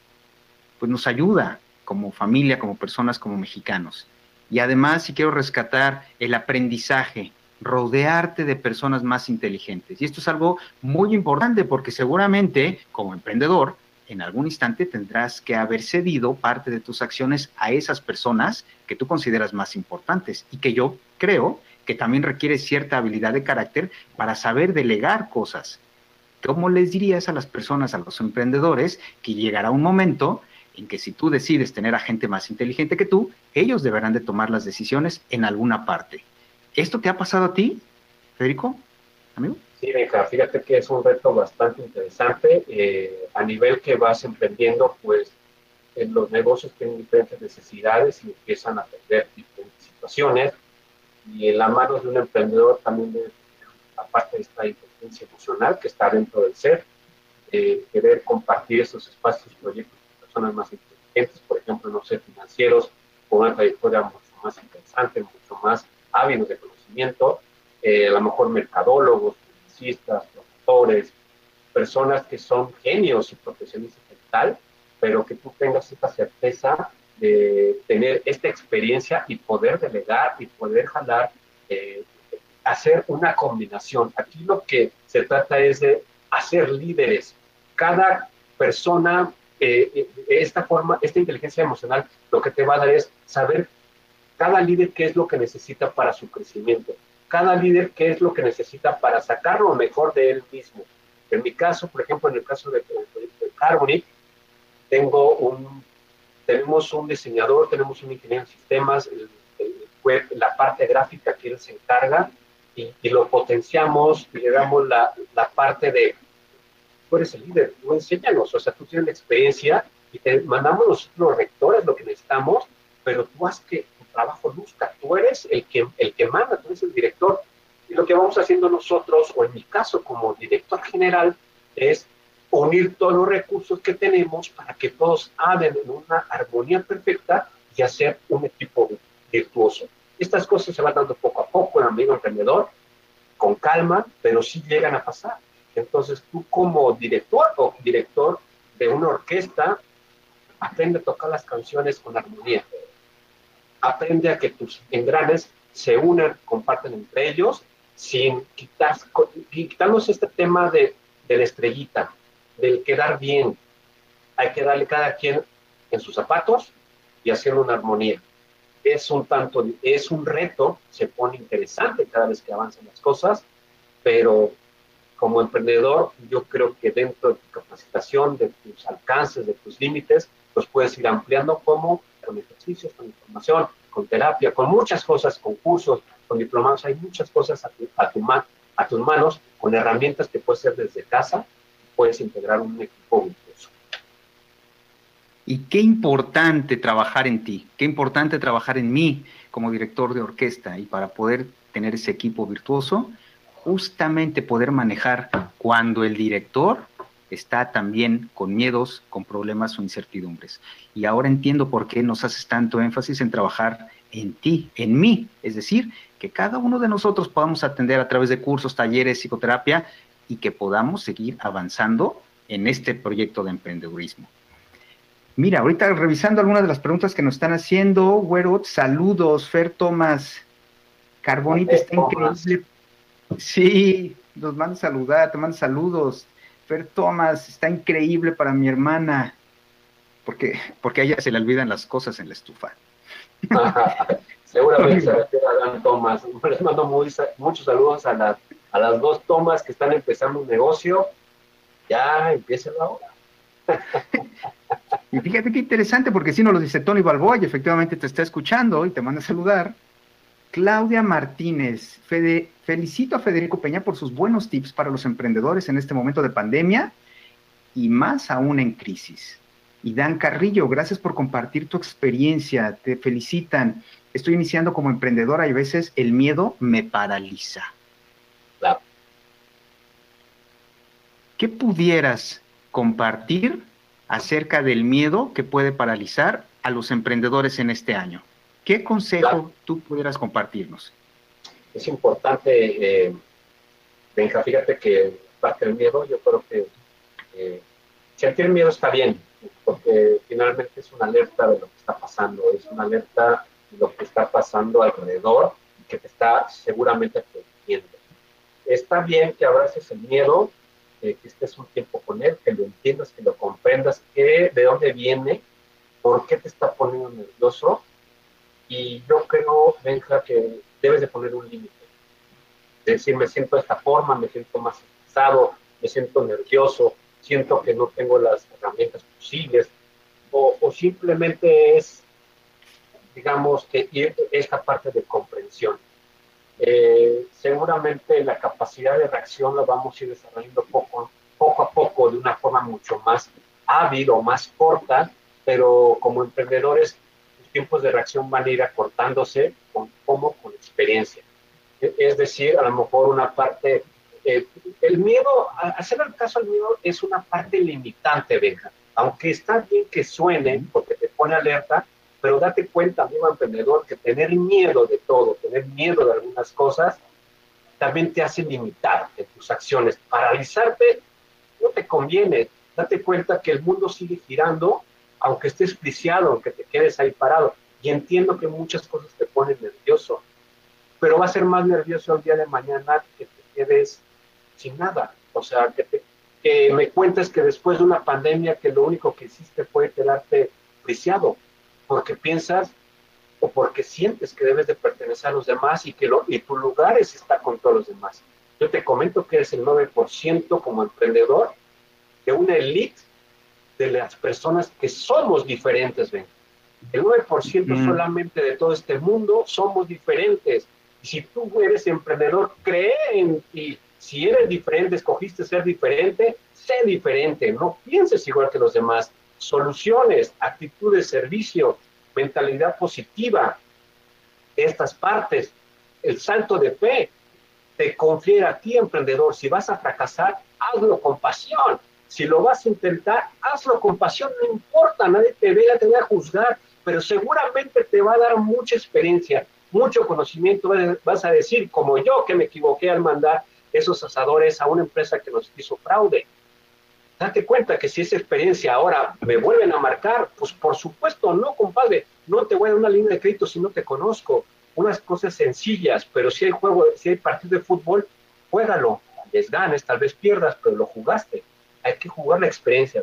pues nos ayuda como familia, como personas, como mexicanos. Y además, si quiero rescatar el aprendizaje, rodearte de personas más inteligentes. Y esto es algo muy importante porque seguramente como emprendedor, en algún instante tendrás que haber cedido parte de tus acciones a esas personas que tú consideras más importantes y que yo creo que también requiere cierta habilidad de carácter para saber delegar cosas. ¿Cómo les dirías a las personas, a los emprendedores, que llegará un momento en que si tú decides tener a gente más inteligente que tú, ellos deberán de tomar las decisiones en alguna parte. ¿Esto te ha pasado a ti, Federico, amigo? Sí, hija, fíjate que es un reto bastante interesante. Eh, a nivel que vas emprendiendo, pues los negocios tienen diferentes necesidades y empiezan a tener diferentes situaciones. Y en la mano de un emprendedor también, aparte de esta inteligencia emocional que está dentro del ser, eh, querer compartir esos espacios, proyectos personas más inteligentes, por ejemplo, no sé, financieros, con una trayectoria mucho más interesante, mucho más hábiles de conocimiento, eh, a lo mejor mercadólogos, publicistas, profesores, personas que son genios y profesionistas en tal, pero que tú tengas esta certeza de tener esta experiencia y poder delegar y poder jalar, eh, hacer una combinación. Aquí lo que se trata es de hacer líderes. Cada persona eh, esta forma, esta inteligencia emocional, lo que te va a dar es saber cada líder qué es lo que necesita para su crecimiento, cada líder qué es lo que necesita para sacar lo mejor de él mismo. En mi caso, por ejemplo, en el caso de, de, Carbonic, tengo un, tenemos un diseñador, tenemos un ingeniero en sistemas, la parte gráfica que él se encarga y, y lo potenciamos y le damos la, la parte de tú eres el líder, tú enséñanos, o sea, tú tienes la experiencia y te mandamos nosotros los rectores lo que necesitamos, pero tú haz que trabajo luzca, tú eres el que, el que manda, tú eres el director. Y lo que vamos haciendo nosotros, o en mi caso como director general, es unir todos los recursos que tenemos para que todos hablen en una armonía perfecta y hacer un equipo virtuoso. Estas cosas se van dando poco a poco, en amigo emprendedor, con calma, pero sí llegan a pasar. Entonces tú como director o director de una orquesta, aprende a tocar las canciones con armonía. Aprende a que tus engranes se unan, comparten entre ellos, sin quitar, quitarnos este tema de, de la estrellita, del quedar bien. Hay que darle cada quien en sus zapatos y hacer una armonía. Es un tanto, es un reto, se pone interesante cada vez que avanzan las cosas, pero como emprendedor, yo creo que dentro de tu capacitación, de tus alcances, de tus límites, los puedes ir ampliando como con ejercicios, con información, con terapia, con muchas cosas, con cursos, con diplomados. Hay muchas cosas a, tu, a, tu a tus manos, con herramientas que puedes hacer desde casa, puedes integrar un equipo virtuoso. Y qué importante trabajar en ti, qué importante trabajar en mí como director de orquesta y para poder tener ese equipo virtuoso, justamente poder manejar cuando el director está también con miedos, con problemas o incertidumbres. Y ahora entiendo por qué nos haces tanto énfasis en trabajar en ti, en mí, es decir, que cada uno de nosotros podamos atender a través de cursos, talleres, psicoterapia y que podamos seguir avanzando en este proyecto de emprendedurismo. Mira, ahorita revisando algunas de las preguntas que nos están haciendo, Güero, saludos, Fer Tomás, Carbonita está increíble Sí, nos manda saludar, te manda saludos. Fer Thomas, está increíble para mi hermana, porque, porque a ella se le olvidan las cosas en la estufa. Seguramente se refiere a Dan Thomas. Les mando muchos saludos a la, a las dos tomas que están empezando un negocio, ya empieza la hora. y fíjate qué interesante, porque si no lo dice Tony Balboa y efectivamente te está escuchando y te manda a saludar. Claudia Martínez, felicito a Federico Peña por sus buenos tips para los emprendedores en este momento de pandemia y más aún en crisis. Y Dan Carrillo, gracias por compartir tu experiencia, te felicitan. Estoy iniciando como emprendedora y a veces el miedo me paraliza. Claro. ¿Qué pudieras compartir acerca del miedo que puede paralizar a los emprendedores en este año? ¿Qué consejo tú pudieras compartirnos? Es importante, eh, Benja, fíjate que parte del miedo, yo creo que eh, sentir miedo está bien, porque finalmente es una alerta de lo que está pasando, es una alerta de lo que está pasando alrededor y que te está seguramente protegiendo. Está bien que abraces el miedo, que estés un tiempo con él, que lo entiendas, que lo comprendas, que de dónde viene, por qué te está poniendo nervioso y yo creo, Benja, que debes de poner un límite. Decir, me siento de esta forma, me siento más estresado, me siento nervioso, siento que no tengo las herramientas posibles, o, simplemente es, digamos, que esta parte de comprensión. Eh, seguramente la capacidad de reacción la vamos a ir desarrollando poco, poco a poco, de una forma mucho más hábil o más corta, pero como emprendedores tiempos de reacción van a ir acortándose con, como con experiencia. E, es decir, a lo mejor una parte, eh, el miedo, hacer el caso al miedo es una parte limitante, Benja. Aunque está bien que suene, porque te pone alerta, pero date cuenta, amigo emprendedor, que tener miedo de todo, tener miedo de algunas cosas, también te hace limitar en tus acciones. Paralizarte no te conviene. Date cuenta que el mundo sigue girando aunque estés priciado, aunque te quedes ahí parado. Y entiendo que muchas cosas te ponen nervioso, pero va a ser más nervioso el día de mañana que te quedes sin nada. O sea, que, que me cuentes que después de una pandemia que lo único que hiciste fue quedarte priciado, porque piensas o porque sientes que debes de pertenecer a los demás y que lo, y tu lugar es estar con todos los demás. Yo te comento que eres el 9% como emprendedor de una elite de las personas que somos diferentes, ven. El 9% mm. solamente de todo este mundo somos diferentes. Y si tú eres emprendedor, cree en ti. Si eres diferente, escogiste ser diferente, sé diferente. No pienses igual que los demás. Soluciones, actitud de servicio, mentalidad positiva, estas partes, el salto de fe, te confiere a ti, emprendedor. Si vas a fracasar, hazlo con pasión si lo vas a intentar, hazlo con pasión, no importa, nadie te vea, te va a juzgar, pero seguramente te va a dar mucha experiencia, mucho conocimiento. Vas a decir, como yo, que me equivoqué al mandar esos asadores a una empresa que nos hizo fraude. Date cuenta que si esa experiencia ahora me vuelven a marcar, pues por supuesto, no, compadre, no te voy a dar una línea de crédito si no te conozco. Unas cosas sencillas, pero si hay juego, si hay partido de fútbol, juégalo. Les ganes, tal vez pierdas, pero lo jugaste hay que jugar la experiencia.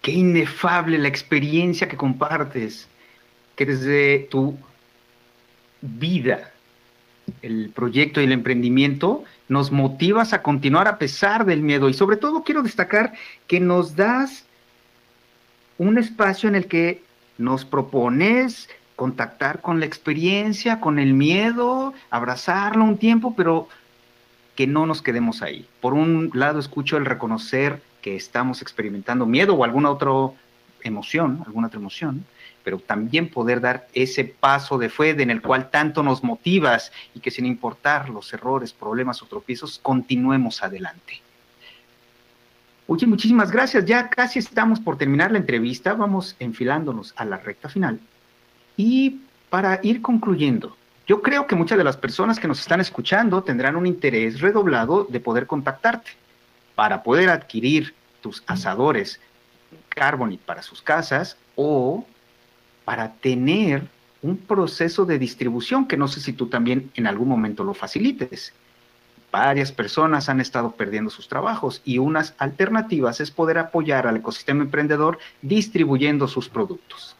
Qué inefable la experiencia que compartes, que desde tu vida, el proyecto y el emprendimiento, nos motivas a continuar a pesar del miedo. Y sobre todo quiero destacar que nos das un espacio en el que nos propones contactar con la experiencia, con el miedo, abrazarlo un tiempo, pero que no nos quedemos ahí. Por un lado, escucho el reconocer que estamos experimentando miedo o alguna otra emoción, alguna otra emoción, pero también poder dar ese paso de fe en el cual tanto nos motivas y que sin importar los errores, problemas o tropiezos, continuemos adelante. Oye, muchísimas gracias. Ya casi estamos por terminar la entrevista. Vamos enfilándonos a la recta final. Y para ir concluyendo, yo creo que muchas de las personas que nos están escuchando tendrán un interés redoblado de poder contactarte para poder adquirir tus asadores Carbonite para sus casas o para tener un proceso de distribución que no sé si tú también en algún momento lo facilites. Varias personas han estado perdiendo sus trabajos y unas alternativas es poder apoyar al ecosistema emprendedor distribuyendo sus productos.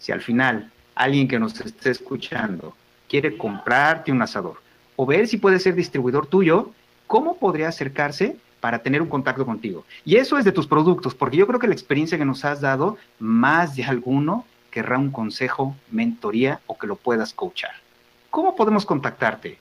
Si al final alguien que nos esté escuchando quiere comprarte un asador o ver si puede ser distribuidor tuyo, ¿cómo podría acercarse para tener un contacto contigo? Y eso es de tus productos, porque yo creo que la experiencia que nos has dado, más de alguno querrá un consejo, mentoría o que lo puedas coachar. ¿Cómo podemos contactarte,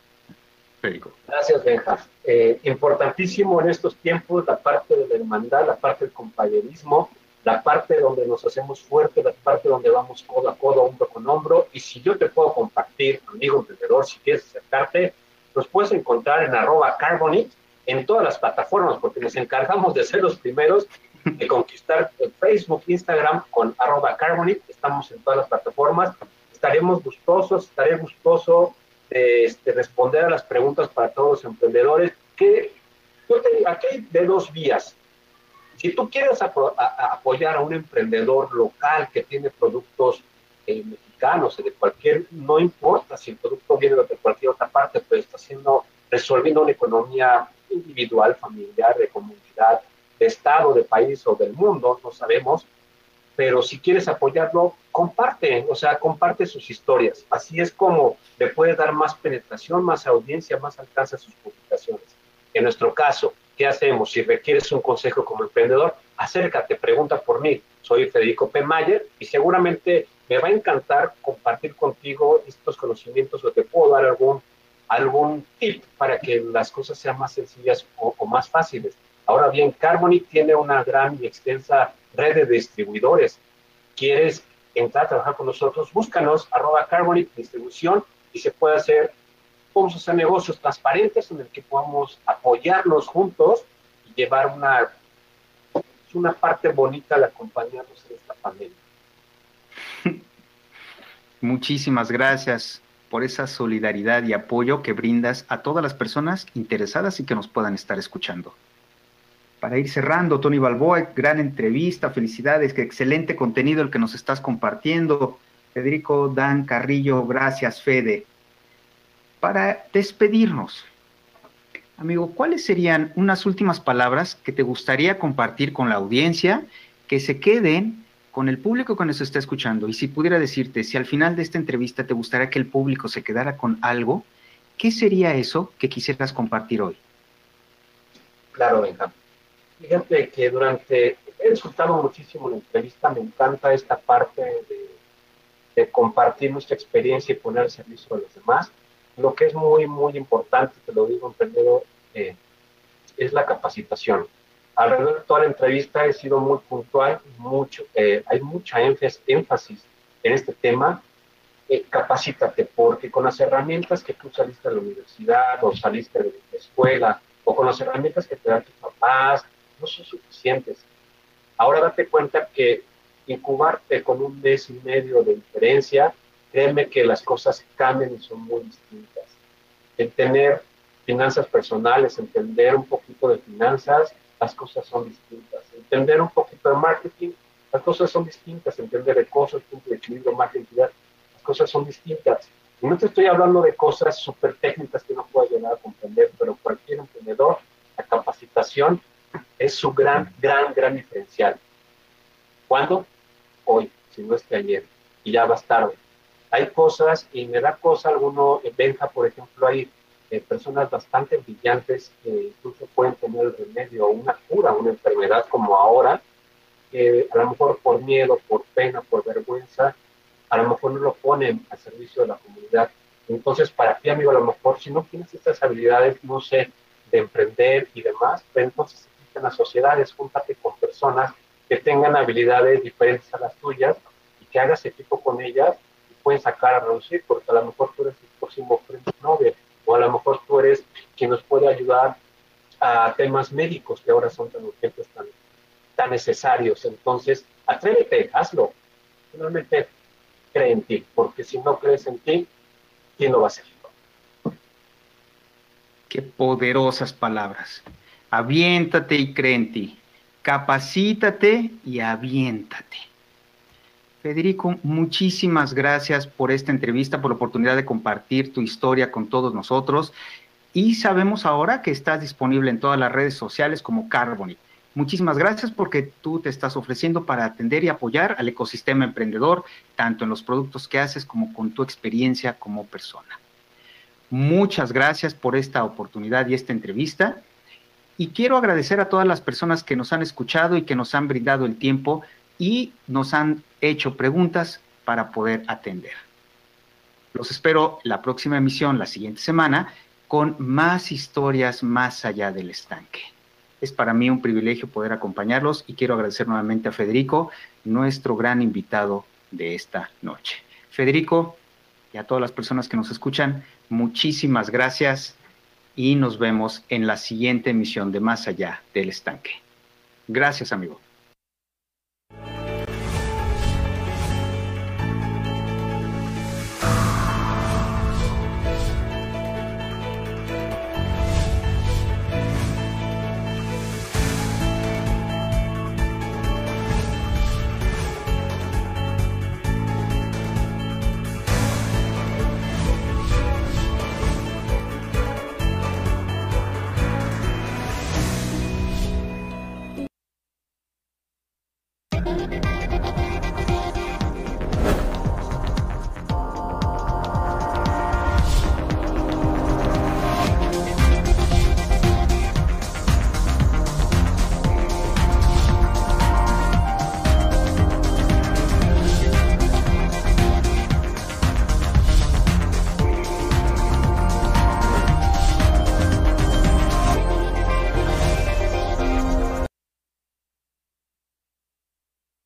Federico? Gracias, Benja. Eh, importantísimo en estos tiempos la parte de la hermandad, la parte del compañerismo, la parte donde nos hacemos fuertes, la parte donde vamos codo a codo, hombro con hombro. Y si yo te puedo compartir, amigo emprendedor, si quieres acercarte, nos puedes encontrar en arroba carbonit en todas las plataformas, porque nos encargamos de ser los primeros de conquistar Facebook, Instagram con arroba carbonit. Estamos en todas las plataformas. Estaremos gustosos, estaré gustoso de este, responder a las preguntas para todos los emprendedores. Que yo te, aquí de dos vías si tú quieres apoyar a un emprendedor local que tiene productos eh, mexicanos, de cualquier, no importa si el producto viene de cualquier otra parte, pero está haciendo, resolviendo una economía individual, familiar, de comunidad, de estado, de país o del mundo, no sabemos, pero si quieres apoyarlo, comparte, o sea, comparte sus historias. Así es como le puedes dar más penetración, más audiencia, más alcance a sus publicaciones. En nuestro caso, ¿Qué hacemos? Si requieres un consejo como emprendedor, acércate, pregunta por mí. Soy Federico P. Mayer y seguramente me va a encantar compartir contigo estos conocimientos o te puedo dar algún, algún tip para que las cosas sean más sencillas o, más fáciles. Ahora bien, Carbonic tiene una gran y extensa red de distribuidores. ¿Quieres entrar a trabajar con nosotros? Búscanos, arroba Carbonic Distribución y se puede hacer podemos hacer negocios transparentes en el que podamos apoyarnos juntos y llevar una, una parte bonita al acompañarnos en esta pandemia. Muchísimas gracias por esa solidaridad y apoyo que brindas a todas las personas interesadas y que nos puedan estar escuchando. Para ir cerrando, Tony Balboa, gran entrevista, felicidades, qué excelente contenido el que nos estás compartiendo. Federico Dan Carrillo, gracias, Fede para despedirnos, amigo, ¿cuáles serían unas últimas palabras que te gustaría compartir con la audiencia, que se queden con el público que nos está escuchando? Y si pudiera decirte, si al final de esta entrevista te gustaría que el público se quedara con algo, ¿qué sería eso que quisieras compartir hoy? Claro, venga. Fíjate que durante, he disfrutado muchísimo la entrevista, me encanta esta parte de, de compartir nuestra experiencia y poner al servicio de los demás lo que es muy, muy importante, te lo digo, emprendedor, eh, es la capacitación. Alrededor de toda la entrevista he sido muy puntual, mucho, eh, hay mucha énfasis en este tema. Eh, capacítate, porque con las herramientas que tú saliste de la universidad o saliste de la escuela, o con las herramientas que te dan tus papás, no son suficientes. Ahora date cuenta que incubarte con un mes y medio de diferencia créeme que las cosas cambian y son muy distintas. El tener finanzas personales, entender un poquito de finanzas, las cosas son distintas. Entender un poquito de marketing, las cosas son distintas. Entender de cosas, punto de equilibrio, marketing, las cosas son distintas. Y no te estoy hablando de cosas súper técnicas que no puedo llegar a comprender, pero cualquier emprendedor, la capacitación es su gran, gran, gran diferencial. ¿Cuándo? Hoy, si no es que ayer. Y ya va a estar hay cosas, y me da cosa alguno, en por ejemplo, hay eh, personas bastante brillantes que incluso pueden tener el remedio o una cura, una enfermedad como ahora, que a lo mejor por miedo, por pena, por vergüenza, a lo mejor no lo ponen al servicio de la comunidad. Entonces, para ti, amigo, a lo mejor si no tienes estas habilidades, no sé, de emprender y demás, pues entonces existen las sociedades, júntate con personas que tengan habilidades diferentes a las tuyas y que hagas equipo con ellas pueden sacar a reducir, porque a lo mejor tú eres el próximo Nobel, o a lo mejor tú eres quien nos puede ayudar a temas médicos que ahora son tan urgentes, tan, tan necesarios. Entonces, atrévete, hazlo. Finalmente, cree en ti, porque si no crees en ti, ¿quién lo va a hacer? Qué poderosas palabras. Aviéntate y cree en ti. Capacítate y aviéntate. Federico, muchísimas gracias por esta entrevista, por la oportunidad de compartir tu historia con todos nosotros. Y sabemos ahora que estás disponible en todas las redes sociales como Carbonic. Muchísimas gracias porque tú te estás ofreciendo para atender y apoyar al ecosistema emprendedor, tanto en los productos que haces como con tu experiencia como persona. muchas gracias por esta oportunidad y esta entrevista. Y quiero agradecer a todas las personas que nos han escuchado y que nos han brindado el tiempo y nos han hecho preguntas para poder atender. Los espero la próxima emisión, la siguiente semana, con más historias más allá del estanque. Es para mí un privilegio poder acompañarlos y quiero agradecer nuevamente a Federico, nuestro gran invitado de esta noche. Federico y a todas las personas que nos escuchan, muchísimas gracias y nos vemos en la siguiente emisión de Más allá del estanque. Gracias, amigo.